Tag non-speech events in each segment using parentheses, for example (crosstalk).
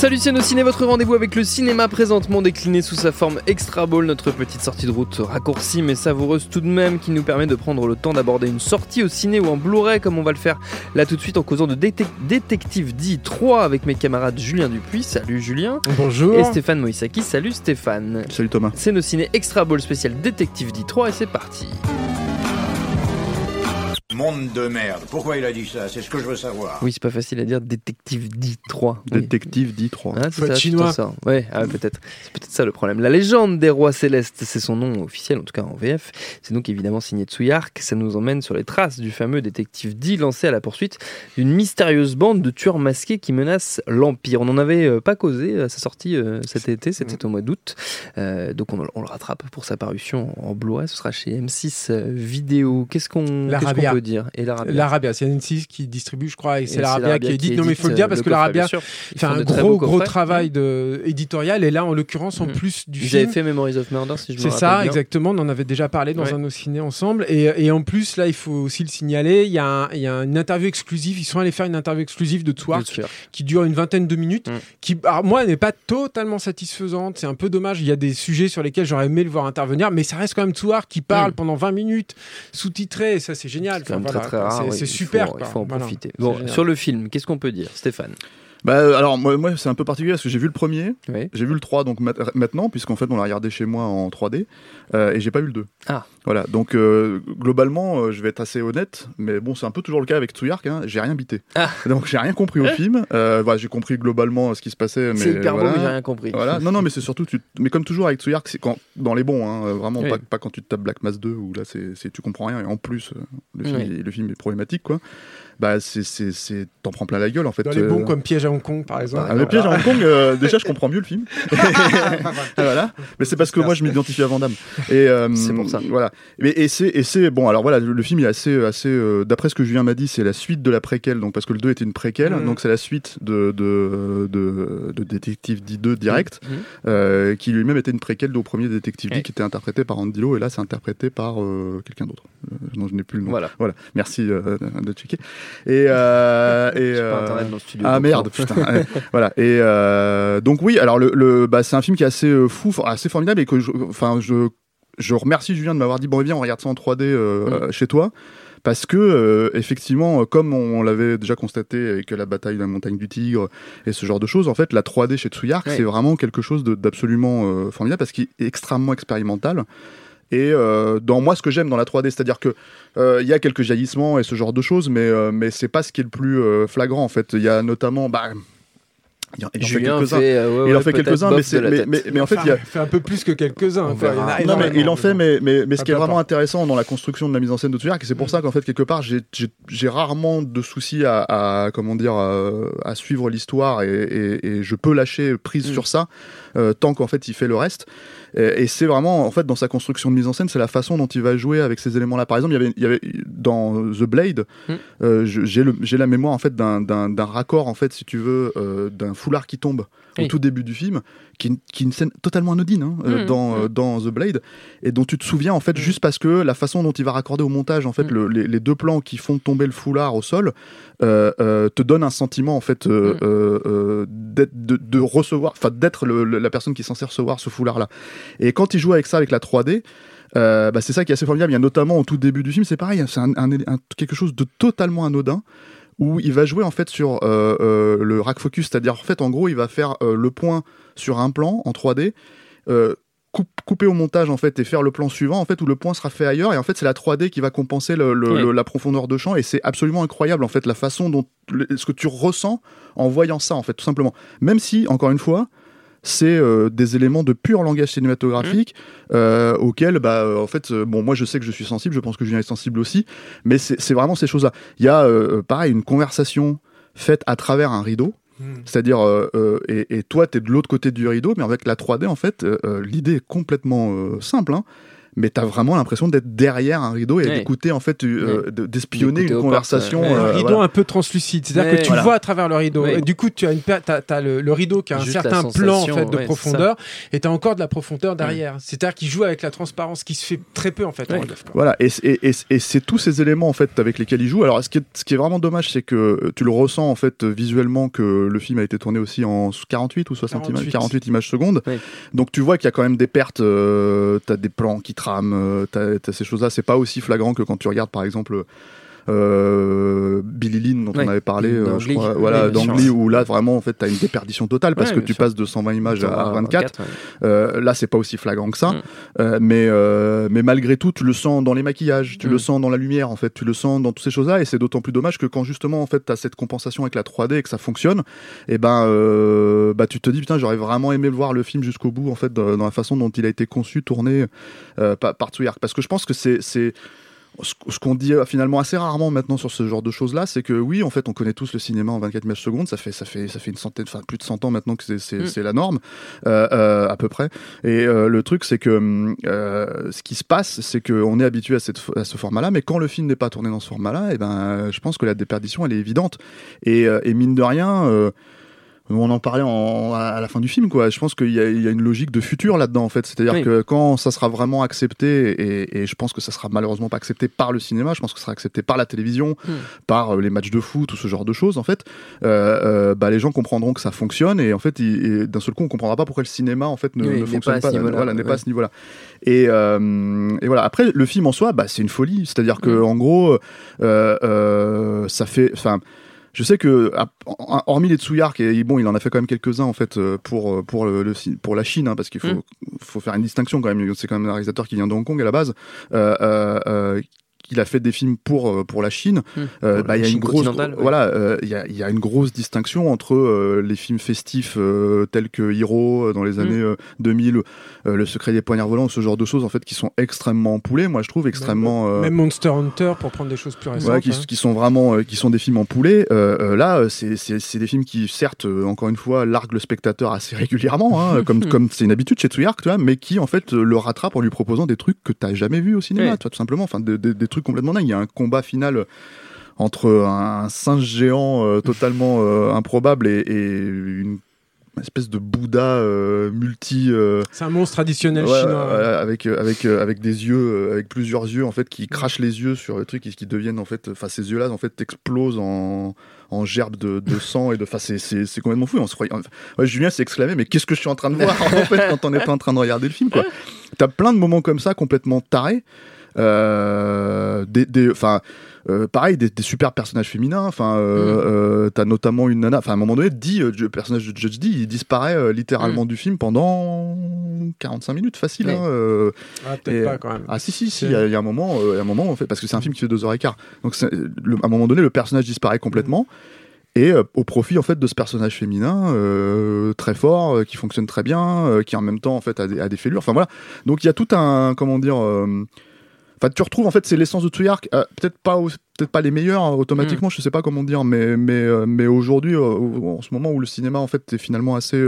Salut c'est Ciné, votre rendez-vous avec le cinéma présentement décliné sous sa forme extra ball, notre petite sortie de route raccourcie mais savoureuse tout de même qui nous permet de prendre le temps d'aborder une sortie au ciné ou en Blu-ray comme on va le faire là tout de suite en causant de Détective D3 avec mes camarades Julien Dupuis, salut Julien. Bonjour. Et Stéphane Moïsaki, salut Stéphane. Salut Thomas. C'est nos ciné extra ball spécial Détective D3 et c'est parti. Monde de merde. Pourquoi il a dit ça? C'est ce que je veux savoir. Oui, c'est pas facile à dire. Détective D3. Détective D3. Ah, c'est chinois. Ça. Ouais, ah, peut-être. C'est peut-être ça le problème. La légende des rois célestes, c'est son nom officiel, en tout cas en VF. C'est donc évidemment signé Tsuyark. Ça nous emmène sur les traces du fameux détective D lancé à la poursuite d'une mystérieuse bande de tueurs masqués qui menacent l'Empire. On n'en avait euh, pas causé à sa sortie euh, cet été, c'était au mois d'août. Euh, donc on, le rattrape pour sa parution en Blu-ray. Ce sera chez M6 Vidéo. Qu'est-ce qu'on qu peut dire? Et l'Arabia. c'est N6 qui distribue, je crois, et, c'est l'Arabia qui édite. Non, mais il faut le dire parce que l'Arabia fait un gros, gros travail de, éditorial. Et là, en l'occurrence, en mm. plus du film. Ils fait Memories of Murder, si je me rappelle. C'est ça, exactement. On en avait déjà parlé dans un ciné ensemble. Et, en plus, là, il faut aussi le signaler. Il y, a une interview exclusive. Ils sont allés faire une interview exclusive de Twark qui dure une vingtaine de minutes. Mm. Qui, moi, n'est pas totalement satisfaisante. C'est un peu dommage. Il y a des sujets sur lesquels j'aurais aimé le voir intervenir. Mais ça reste quand même Twark qui parle mm. pendant 20 minutes, sous-titré. Et ça, c'est génial. C'est super. Il faut, en profiter. Bon, sur le film, qu'est-ce qu'on peut dire, Stéphane? Bah, euh, alors moi, moi c'est un peu particulier parce que j'ai vu le premier, j'ai vu le 3 donc maintenant puisqu'en fait on l'a regardé chez moi en 3D euh, et j'ai pas vu le 2. Ah. Voilà, donc euh, globalement je vais être assez honnête, mais bon c'est un peu toujours le cas avec Tsuyark, hein, j'ai rien bité. Ah. (laughs) Donc j'ai rien compris au film, voilà, j'ai compris globalement ce qui se passait. C'est hyper voilà. beau mais j'ai rien compris. Voilà, non non mais c'est surtout, tu... mais comme toujours avec Tsuyark, c'est quand dans les bons, hein, vraiment pas, pas, quand tu te tapes Black Mass 2 où là c'est tu comprends rien et en plus le film, le film est problématique quoi bah c'est t'en prends plein la gueule en fait. Dans les bons comme Piège à Hong Kong par exemple. Ah, le Piège à Hong Kong, euh, déjà je comprends mieux le film. (laughs) (laughs) voilà, mais c'est parce que moi je m'identifie à Van Damme. Et euh, c'est pour ça. Voilà. Et, et c'est bon alors voilà le, film il est assez assez euh, d'après ce que Julien m'a dit c'est la suite de la préquelle donc parce que le 2 était une préquelle mm. donc c'est la suite de de, de, de Détective D2 direct mm. Mm. qui lui-même était une préquelle au premier Détective D qui était interprété par Andy Lo et là c'est interprété par quelqu'un d'autre. non je n'ai plus le nom. Voilà. Voilà. Merci de checker. Et, euh, (laughs) et euh, ah merde, putain. (laughs) voilà. Et euh, donc oui, alors le, le bah, c'est un film qui est assez euh, fou, assez formidable et que, enfin, je, je, remercie Julien de m'avoir dit bon, viens, on regarde ça en 3D euh, chez toi parce que euh, effectivement, comme on l'avait déjà constaté avec la bataille de la montagne du Tigre et ce genre de choses, en fait, la 3D chez Tsuyark, c'est vraiment quelque chose d'absolument euh, formidable parce qu'il est extrêmement expérimental. Et euh, dans moi, ce que j'aime dans la 3D, c'est-à-dire que euh, il y a quelques jaillissements et ce genre de choses, mais euh, mais c'est pas ce qui est le plus flagrant en fait. Il y a notamment, bah, il en, fait quelques-uns. il en fait quelques-uns, mais, mais, mais, en fait, il fait un peu plus que quelques-uns. Non, mais il en fait, mais, mais, mais ce qui est vraiment intéressant dans la construction de la mise en scène de Tsuyark, c'est pour mm. ça qu'en fait, quelque part, j'ai rarement de soucis à, à comment dire, à, suivre l'histoire et, et, je peux lâcher prise mm. sur ça tant qu'en fait, il fait le reste. Et, c'est vraiment, en fait, dans sa construction de mise en scène, c'est la façon dont il va jouer avec ces éléments-là. Par exemple, il y avait, il y avait dans The Blade, mm. euh, j'ai la mémoire en fait d'un raccord, en fait, si tu veux, euh, d'un foulard qui tombe au tout début du film, qui, qui est une scène totalement anodine hein, euh, mm. dans, mm. dans The Blade, et dont tu te souviens en fait juste parce que la façon dont il va raccorder au montage en fait les, les, deux plans qui font tomber le foulard au sol te donne un sentiment en fait de, de, recevoir, enfin d'être la personne qui est censée recevoir ce foulard là. Et quand il joue avec ça, avec la 3D, euh, bah, c'est ça qui est assez formidable. Il y a notamment au tout début du film, c'est pareil, c'est un, quelque chose de totalement anodin où il va jouer en fait sur euh, euh, le rack focus, c'est-à-dire en fait en gros il va faire le point sur un plan en 3D. couper au montage en fait et faire le plan suivant en fait où le point sera fait ailleurs et en fait c'est la 3D qui va compenser la profondeur de champ et c'est absolument incroyable en fait la façon dont ce que tu ressens en voyant ça en fait tout simplement même si encore une fois c'est euh, des éléments de pur langage cinématographique mmh. euh, auxquels, bah, euh, en fait, bon, moi je sais que je suis sensible, je pense que Julien est sensible aussi, mais c'est vraiment ces choses-là. Il y a, pareil, une conversation faite à travers un rideau. Mmh. C'est-à-dire, et, toi, tu es de l'autre côté du rideau, mais avec la 3D, en fait, l'idée est complètement simple. Hein, mais t'as vraiment l'impression d'être derrière un rideau et d'écouter en fait, euh, d'espionner une conversation. un rideau un peu translucide, c'est-à-dire que tu vois à travers le rideau. Et du coup, tu as, une, as, le, rideau qui a un certain plan en fait de profondeur, et t'as encore de la profondeur derrière. C'est-à-dire qu'il joue avec la transparence, qui se fait très peu en fait. voilà, et, et, et c'est tous ces éléments en fait avec lesquels il joue. Alors, ce qui est, ce qui est vraiment dommage, c'est que tu le ressens en fait visuellement que le film a été tourné aussi en 48 ou 60 images, 48 images secondes. Donc tu vois qu'il y a quand même des pertes. Euh, t'as des plans qui trament, euh, ces choses-là. C'est pas aussi flagrant que quand tu regardes par exemple euh, Billy Lynn dont on avait parlé, euh, je crois, voilà, d'Angly où là vraiment en fait t'as une déperdition totale parce que tu passes de 120 images à 24. Euh, là c'est pas aussi flagrant que ça, mm. euh, mais mais malgré tout tu le sens dans les maquillages, tu le mm. sens dans la lumière en fait, tu le sens dans toutes ces choses-là et c'est d'autant plus dommage que quand justement en fait t'as cette compensation avec la 3D et que ça fonctionne, et eh ben bah tu te dis putain j'aurais vraiment aimé voir le film jusqu'au bout en fait dans, la façon dont il a été conçu, tourné par, par Tsuyark parce que je pense que c'est ce qu'on dit euh, finalement assez rarement maintenant sur ce genre de choses là, c'est que oui, en fait, on connaît tous le cinéma en 24 images secondes. Ça fait, ça fait, ça fait une centaine, enfin plus de 100 ans maintenant que c'est mm. la norme, euh, euh, à peu près. Et le truc, c'est que ce qui se passe, c'est qu'on est habitué à, cette, à ce format-là, mais quand le film n'est pas tourné dans ce format-là, et eh ben, je pense que la déperdition, elle est évidente. Et, et mine de rien on en parlait à la fin du film, quoi. Je pense qu'il y, a une logique de futur là-dedans, en fait. C'est-à-dire que quand ça sera vraiment accepté, et, je pense que ça sera malheureusement pas accepté par le cinéma, je pense que ça sera accepté par la télévision, hmm. par euh, les matchs de foot, tout ce genre de choses, en fait, euh, euh, bah, les gens comprendront que ça fonctionne, et en fait, d'un seul coup, on comprendra pas pourquoi le cinéma, en fait, ne, fonctionne pas, voilà, pas à ce niveau-là. Et, voilà. Après, le film en soi, bah, c'est une folie. C'est-à-dire que, hmm. en gros, ça fait, enfin je sais que, hormis les Tsuyark, et bon, il en a fait quand même quelques-uns en fait euh, pour euh, pour le, pour la Chine, hein, parce qu'il faut mm. faut faire une distinction quand même. C'est quand même un réalisateur qui vient de Hong Kong à la base, euh, euh, il a fait des films pour euh, pour la Chine. Hmm. Euh, bah, il y a une grosse voilà, euh, il y, a, y, a, une grosse distinction entre les films festifs tels que Hero dans les hmm. années 2000, Le Secret des poignards volants, ce genre de choses en fait qui sont extrêmement poulés, moi je trouve extrêmement. Même Monster Hunter pour prendre des choses plus récentes. qui, hein. qui, sont vraiment qui sont des films en poulet. là, c'est des films qui certes encore une fois larguent le spectateur assez (laughs) régulièrement, hein, (laughs) comme comme c'est une habitude chez Tsuyark, tu vois, mais qui en fait le rattrape en lui proposant des trucs que t'as jamais vu au cinéma, toi, tout simplement, enfin des trucs complètement dingue. Il y a un combat final entre un singe géant euh, totalement euh, improbable et, une espèce de Bouddha euh, multi. c'est un monstre traditionnel chinois. avec avec avec des yeux, avec plusieurs yeux en fait qui crachent les yeux sur le truc et qui deviennent en fait, enfin ces yeux-là en fait explosent en en gerbe de, (laughs) sang et de. Enfin, c'est complètement fou. On se croyait... Julien s'est exclamé, mais qu'est-ce que je suis en train de voir en fait quand on était en train de regarder le film quoi. T'as plein de moments comme ça complètement tarés. Euh, des, enfin, euh, pareil, des, super personnages féminins. Enfin, euh, mm. t'as notamment une nana. Enfin, à un moment donné, dit, le personnage de Judge D, il disparaît littéralement mm. du film pendant 45 minutes, facile. Hein, ah, peut-être pas quand même. Ah, si, si, si. Il y, a un moment, un moment, en fait, parce que c'est un film qui fait deux heures et quart. Donc, à un moment donné, le personnage disparaît complètement. Mm. et au profit en fait de ce personnage féminin très fort qui fonctionne très bien qui en même temps en fait a des, a des fêlures enfin voilà donc il y a tout un comment dire Enfin, tu retrouves en fait c'est l'essence de Tsuyark, euh, peut-être pas peut-être pas les meilleurs hein, automatiquement, mm. je sais pas comment dire, mais mais euh, mais aujourd'hui, euh, en ce moment où le cinéma en fait est finalement assez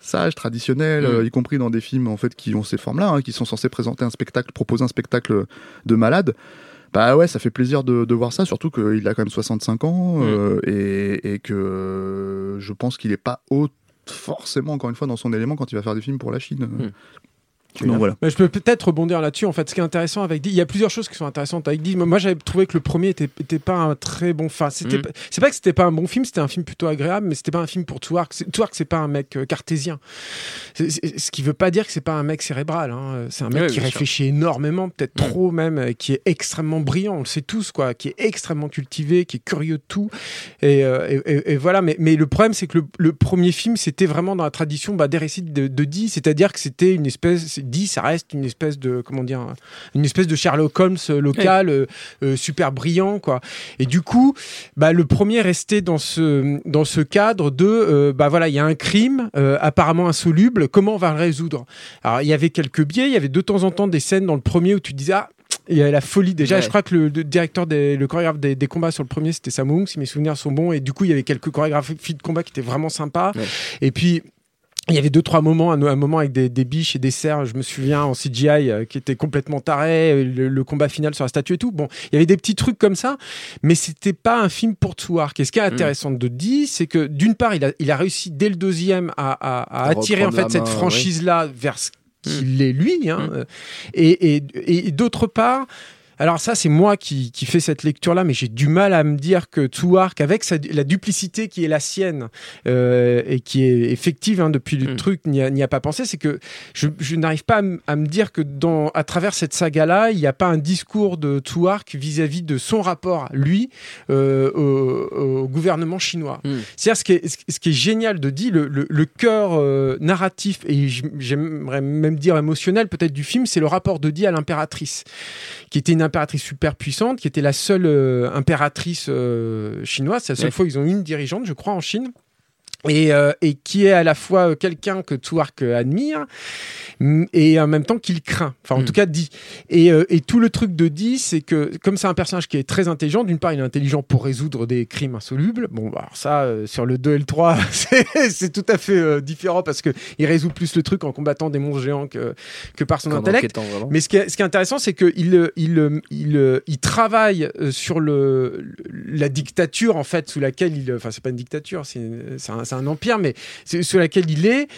sage, traditionnel, mm. y compris dans des films en fait qui ont ces formes-là, hein, qui sont censés présenter un spectacle, proposer un spectacle de malade. Bah ouais, ça fait plaisir de, de voir ça, surtout qu'il a quand même 65 ans mm. et, et, que je pense qu'il est pas haut forcément encore une fois dans son élément quand il va faire des films pour la Chine. Voilà. je peux peut-être rebondir là-dessus. En fait, ce qui est intéressant avec il y a plusieurs choses qui sont intéressantes avec Dee. Moi, j'avais trouvé que le premier était, était pas un très bon. Enfin, c'était, mm. c'est pas que c'était pas un bon film, c'était un film plutôt agréable, mais c'était pas un film pour Twark. Twark, c'est pas un mec euh, cartésien. ce qui veut pas dire que c'est pas un mec cérébral. Hein. C'est un mec qui réfléchit énormément, peut-être mm. trop même, euh, qui est extrêmement brillant. On le sait tous, quoi. Qui est extrêmement cultivé, qui est curieux de tout. Et, euh, et, voilà. Mais, mais le problème, c'est que le, premier film, c'était vraiment dans la tradition bah, des récits de, de Dee, c'est-à-dire que c'était une espèce dit, ça reste une espèce de comment dire, une espèce de Sherlock Holmes euh, local, euh, euh, super brillant quoi. Et du coup, bah, le premier restait dans ce dans ce cadre de bah voilà, il y a un crime apparemment insoluble, comment on va le résoudre? Alors il y avait quelques biais, il y avait de temps en temps des scènes dans le premier où tu disais ah il y avait la folie déjà. Je crois que le, directeur, des, le chorégraphe des, combats sur le premier, c'était Samung, si mes souvenirs sont bons. Et du coup, il y avait quelques chorégraphies de combat qui étaient vraiment sympas. Et puis, il y avait deux trois moments, un, moment avec des, biches et des cerfs, je me souviens en CGI euh, qui était complètement taré, le, combat final sur la statue et tout. Bon, il y avait des petits trucs comme ça, mais c'était pas un film pour Touark. Et ce qui est mm. intéressant de dire, c'est que d'une part, il a, il a réussi dès le deuxième à, attirer en fait cette franchise là vers ce qu'il mm. est lui, hein, mm. et, et, et d'autre part alors ça, c'est moi qui, qui fais cette lecture-là, mais j'ai du mal à me dire que Touark, avec la duplicité qui est la sienne euh, et qui est effective hein, depuis le mm. truc, n'y a, a, pas pensé, c'est que je, je n'arrive pas à, me dire que dans, à travers cette saga-là, il n'y a pas un discours de Touark vis-à-vis de son rapport, lui, euh, au, gouvernement chinois. Mm. C'est-à-dire ce, qui est, ce qui est génial de dire, le, le, cœur euh, narratif et j'aimerais même dire émotionnel peut-être du film, c'est le rapport de Di à l'impératrice, qui était une impératrice super puissante, qui était la seule euh, impératrice euh, chinoise. C'est la seule fois qu'ils ont une dirigeante, je crois, en Chine. Et, euh, et, qui est à la fois quelqu'un que Touark admire et en même temps qu'il craint. Enfin, en mm. tout cas, dit. Et, euh, et, tout le truc de dit, c'est que comme c'est un personnage qui est très intelligent, d'une part, il est intelligent pour résoudre des crimes insolubles. Bon, bah, alors ça, euh, sur le 2 et le 3, (laughs) c'est tout à fait euh, différent parce que il résout plus le truc en combattant des monstres géants que, que par son intellect. Mais ce qui est, ce qui est intéressant, c'est qu'il il, il, il, il, travaille sur le, la dictature, en fait, sous laquelle il. Enfin, c'est pas une dictature, c'est un, un, empire, mais sous laquelle il est,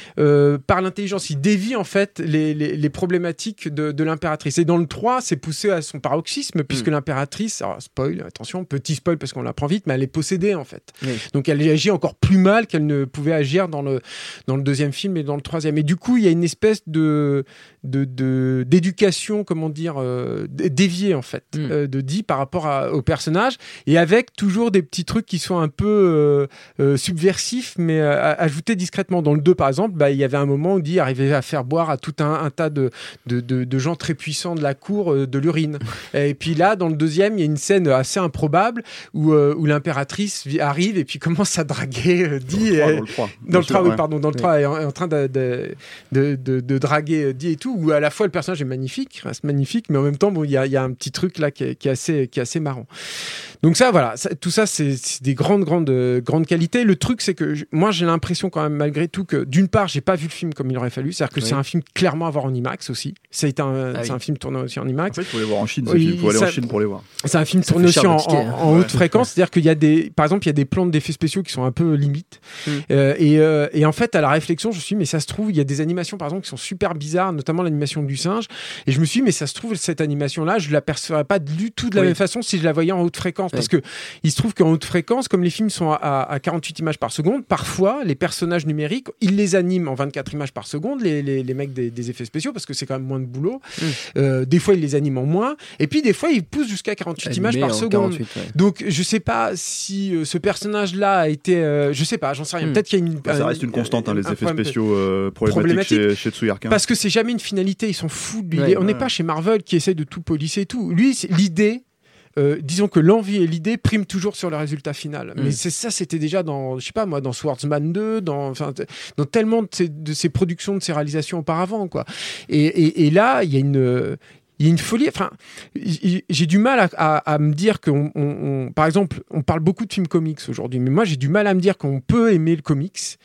par l'intelligence. Il dévie, en fait, les, problématiques de, l'impératrice. Et dans le 3, c'est poussé à son paroxysme, puisque mm. l'impératrice, spoil, attention, petit spoil parce qu'on l'apprend vite, mais elle est possédée en fait. Donc elle agit encore plus mal qu'elle ne pouvait agir dans le, dans le deuxième film et dans le troisième. Et du coup, il y a une espèce de d'éducation, de, comment dire, euh, déviée en fait, mm. euh, de dit par rapport au personnage, et avec toujours des petits trucs qui sont un peu euh, subversifs, mais ajoutés discrètement. Dans le 2, par exemple, bah, il y avait un moment où dit arrivait à faire boire à tout un, tas de, de, gens très puissants de la cour de l'urine. (laughs) et puis là, dans le deuxième, il y a une scène assez improbable où, où l'impératrice arrive et puis (laughs) commence à draguer dit dans le 3, dans le 3, oui, pardon, dans le 3, est en, train de, de, de, draguer dit et tout où à la fois le personnage est magnifique, reste magnifique, mais en même temps, bon, il y a, y a, un petit truc là qui est, qui est, assez, qui est assez marrant. Donc ça, voilà, tout ça, c'est des grandes, grandes, grandes qualités. Le truc, c'est que moi, j'ai l'impression quand même, malgré tout, que d'une part, j'ai pas vu le film comme il aurait fallu. C'est-à-dire que c'est un film clairement à voir en IMAX aussi. C'est un, ah un film tourné aussi en IMAX. En fait, il faut les voir en Chine. il faut aller en Chine pour les voir. C'est un film tourné aussi en, en, haute fréquence. C'est-à-dire qu'il y a des, par exemple, il y a des plans d'effets spéciaux qui sont un peu limites. Hmm. Euh, et, euh, et, en fait, à la réflexion, je me suis dit, mais ça se trouve, il y a des animations, par exemple, qui sont super bizarres, notamment l'animation du singe. Et je me suis dit, mais ça se trouve, cette animation-là, je la percevrais pas du tout de la même façon si je la voyais en haute fréquence. Parce que se trouve qu'en haute fréquence, comme les films sont à, 48 images par seconde, parfois les personnages numériques, ils les animent en 24 images par seconde, les, les, mecs des, effets spéciaux, parce que c'est quand même moins de boulot. Mm. Euh, des fois, ils les animent en moins. Et puis, des fois, ils poussent jusqu'à 48 images par seconde. Donc, je sais pas si euh, ce personnage-là a été. Euh, je sais pas, j'en sais rien. Mm. Peut-être qu'il y a une. Bah, ça reste une constante, hein, les effets spéciaux problématiques, chez, chez Tsuyark. Hein. Parce que c'est jamais une finalité, ils sont fous. on n'est pas chez Marvel qui essaye de tout polisser et tout. Lui, l'idée, euh, disons que l'envie et l'idée priment toujours sur le résultat final. Mais mm. c'est ça, c'était déjà dans, je sais pas moi, dans Swordsman 2, dans, dans tellement de ces, de ces, productions, de ces réalisations auparavant, quoi. Et, et, là, il y a une, il y a une folie. Enfin, j'ai du mal à, à, me dire qu'on, on, par exemple, on parle beaucoup de films comics aujourd'hui, mais moi j'ai du mal à me dire qu'on peut aimer le comics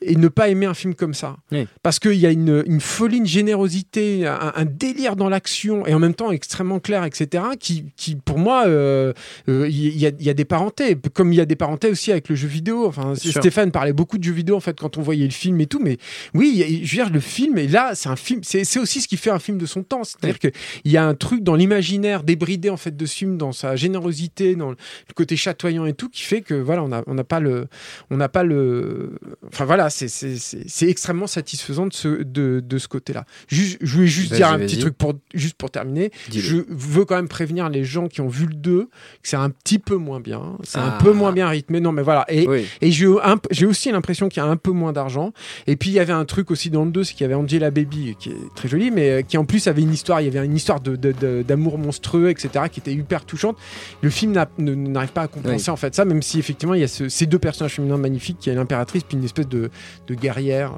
et ne pas aimer un film comme ça. Parce qu'il y a une, une, folie, une générosité, un, délire dans l'action et en même temps extrêmement clair, etc. qui, qui pour moi, euh, euh, il y, a, y, a, des parentés. Comme il y a des parentés aussi avec le jeu vidéo. Enfin, Stéphane parlait beaucoup de jeux vidéo en fait quand on voyait le film et tout. Mais oui, je veux dire, le film, et là, c'est un film, c'est aussi ce qui fait un film de son temps. C'est-à-dire qu'il y a un truc dans l'imaginaire débridé en fait de ce film, dans sa générosité, dans le côté chatoyant et tout, qui fait que voilà, on n'a on pas le. On n'a pas le. Enfin voilà, c'est extrêmement satisfaisant de ce, de, de ce côté-là. Je voulais juste dire un petit truc pour, juste pour terminer. Je veux quand même prévenir les gens qui ont vu le 2 que c'est un petit peu moins bien. C'est un peu ah. moins bien rythmé. Non, mais voilà. Et, et j'ai aussi l'impression qu'il y a un peu moins d'argent. Et puis il y avait un truc aussi dans le 2, c'est qu'il y avait Angela Baby, qui est très jolie, mais euh, qui en plus avait une histoire. Il y avait une histoire d'amour de, monstrueux, etc., qui était hyper touchante. Le film n'arrive pas à compenser en fait ça, même si effectivement il y a ces deux personnages féminins magnifiques, qui est l'impératrice, puis une espèce de de guerrière.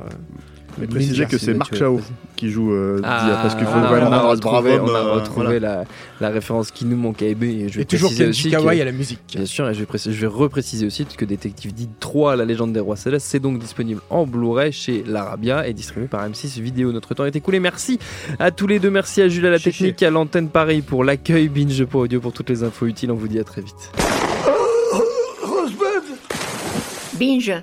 Mais préciser que c'est Marc Chao qui joue euh, ah, parce qu'il faut ah, vraiment on a retrouvé, on a euh, retrouvé la, la, référence qui nous manquait. Et, je vais et toujours Kenji Kawai à la musique. Bien sûr, et je vais, je vais repréciser aussi que Détective Did 3, la légende des rois célestes, c'est donc disponible en Blu-ray chez l'Arabia et distribué par M6 Vidéo. Notre temps est écoulé. Merci à tous les deux. Merci à Jules à la technique, à l'antenne Paris pour l'accueil, Binge pour audio pour toutes les infos utiles. On vous dit à très vite. Binge.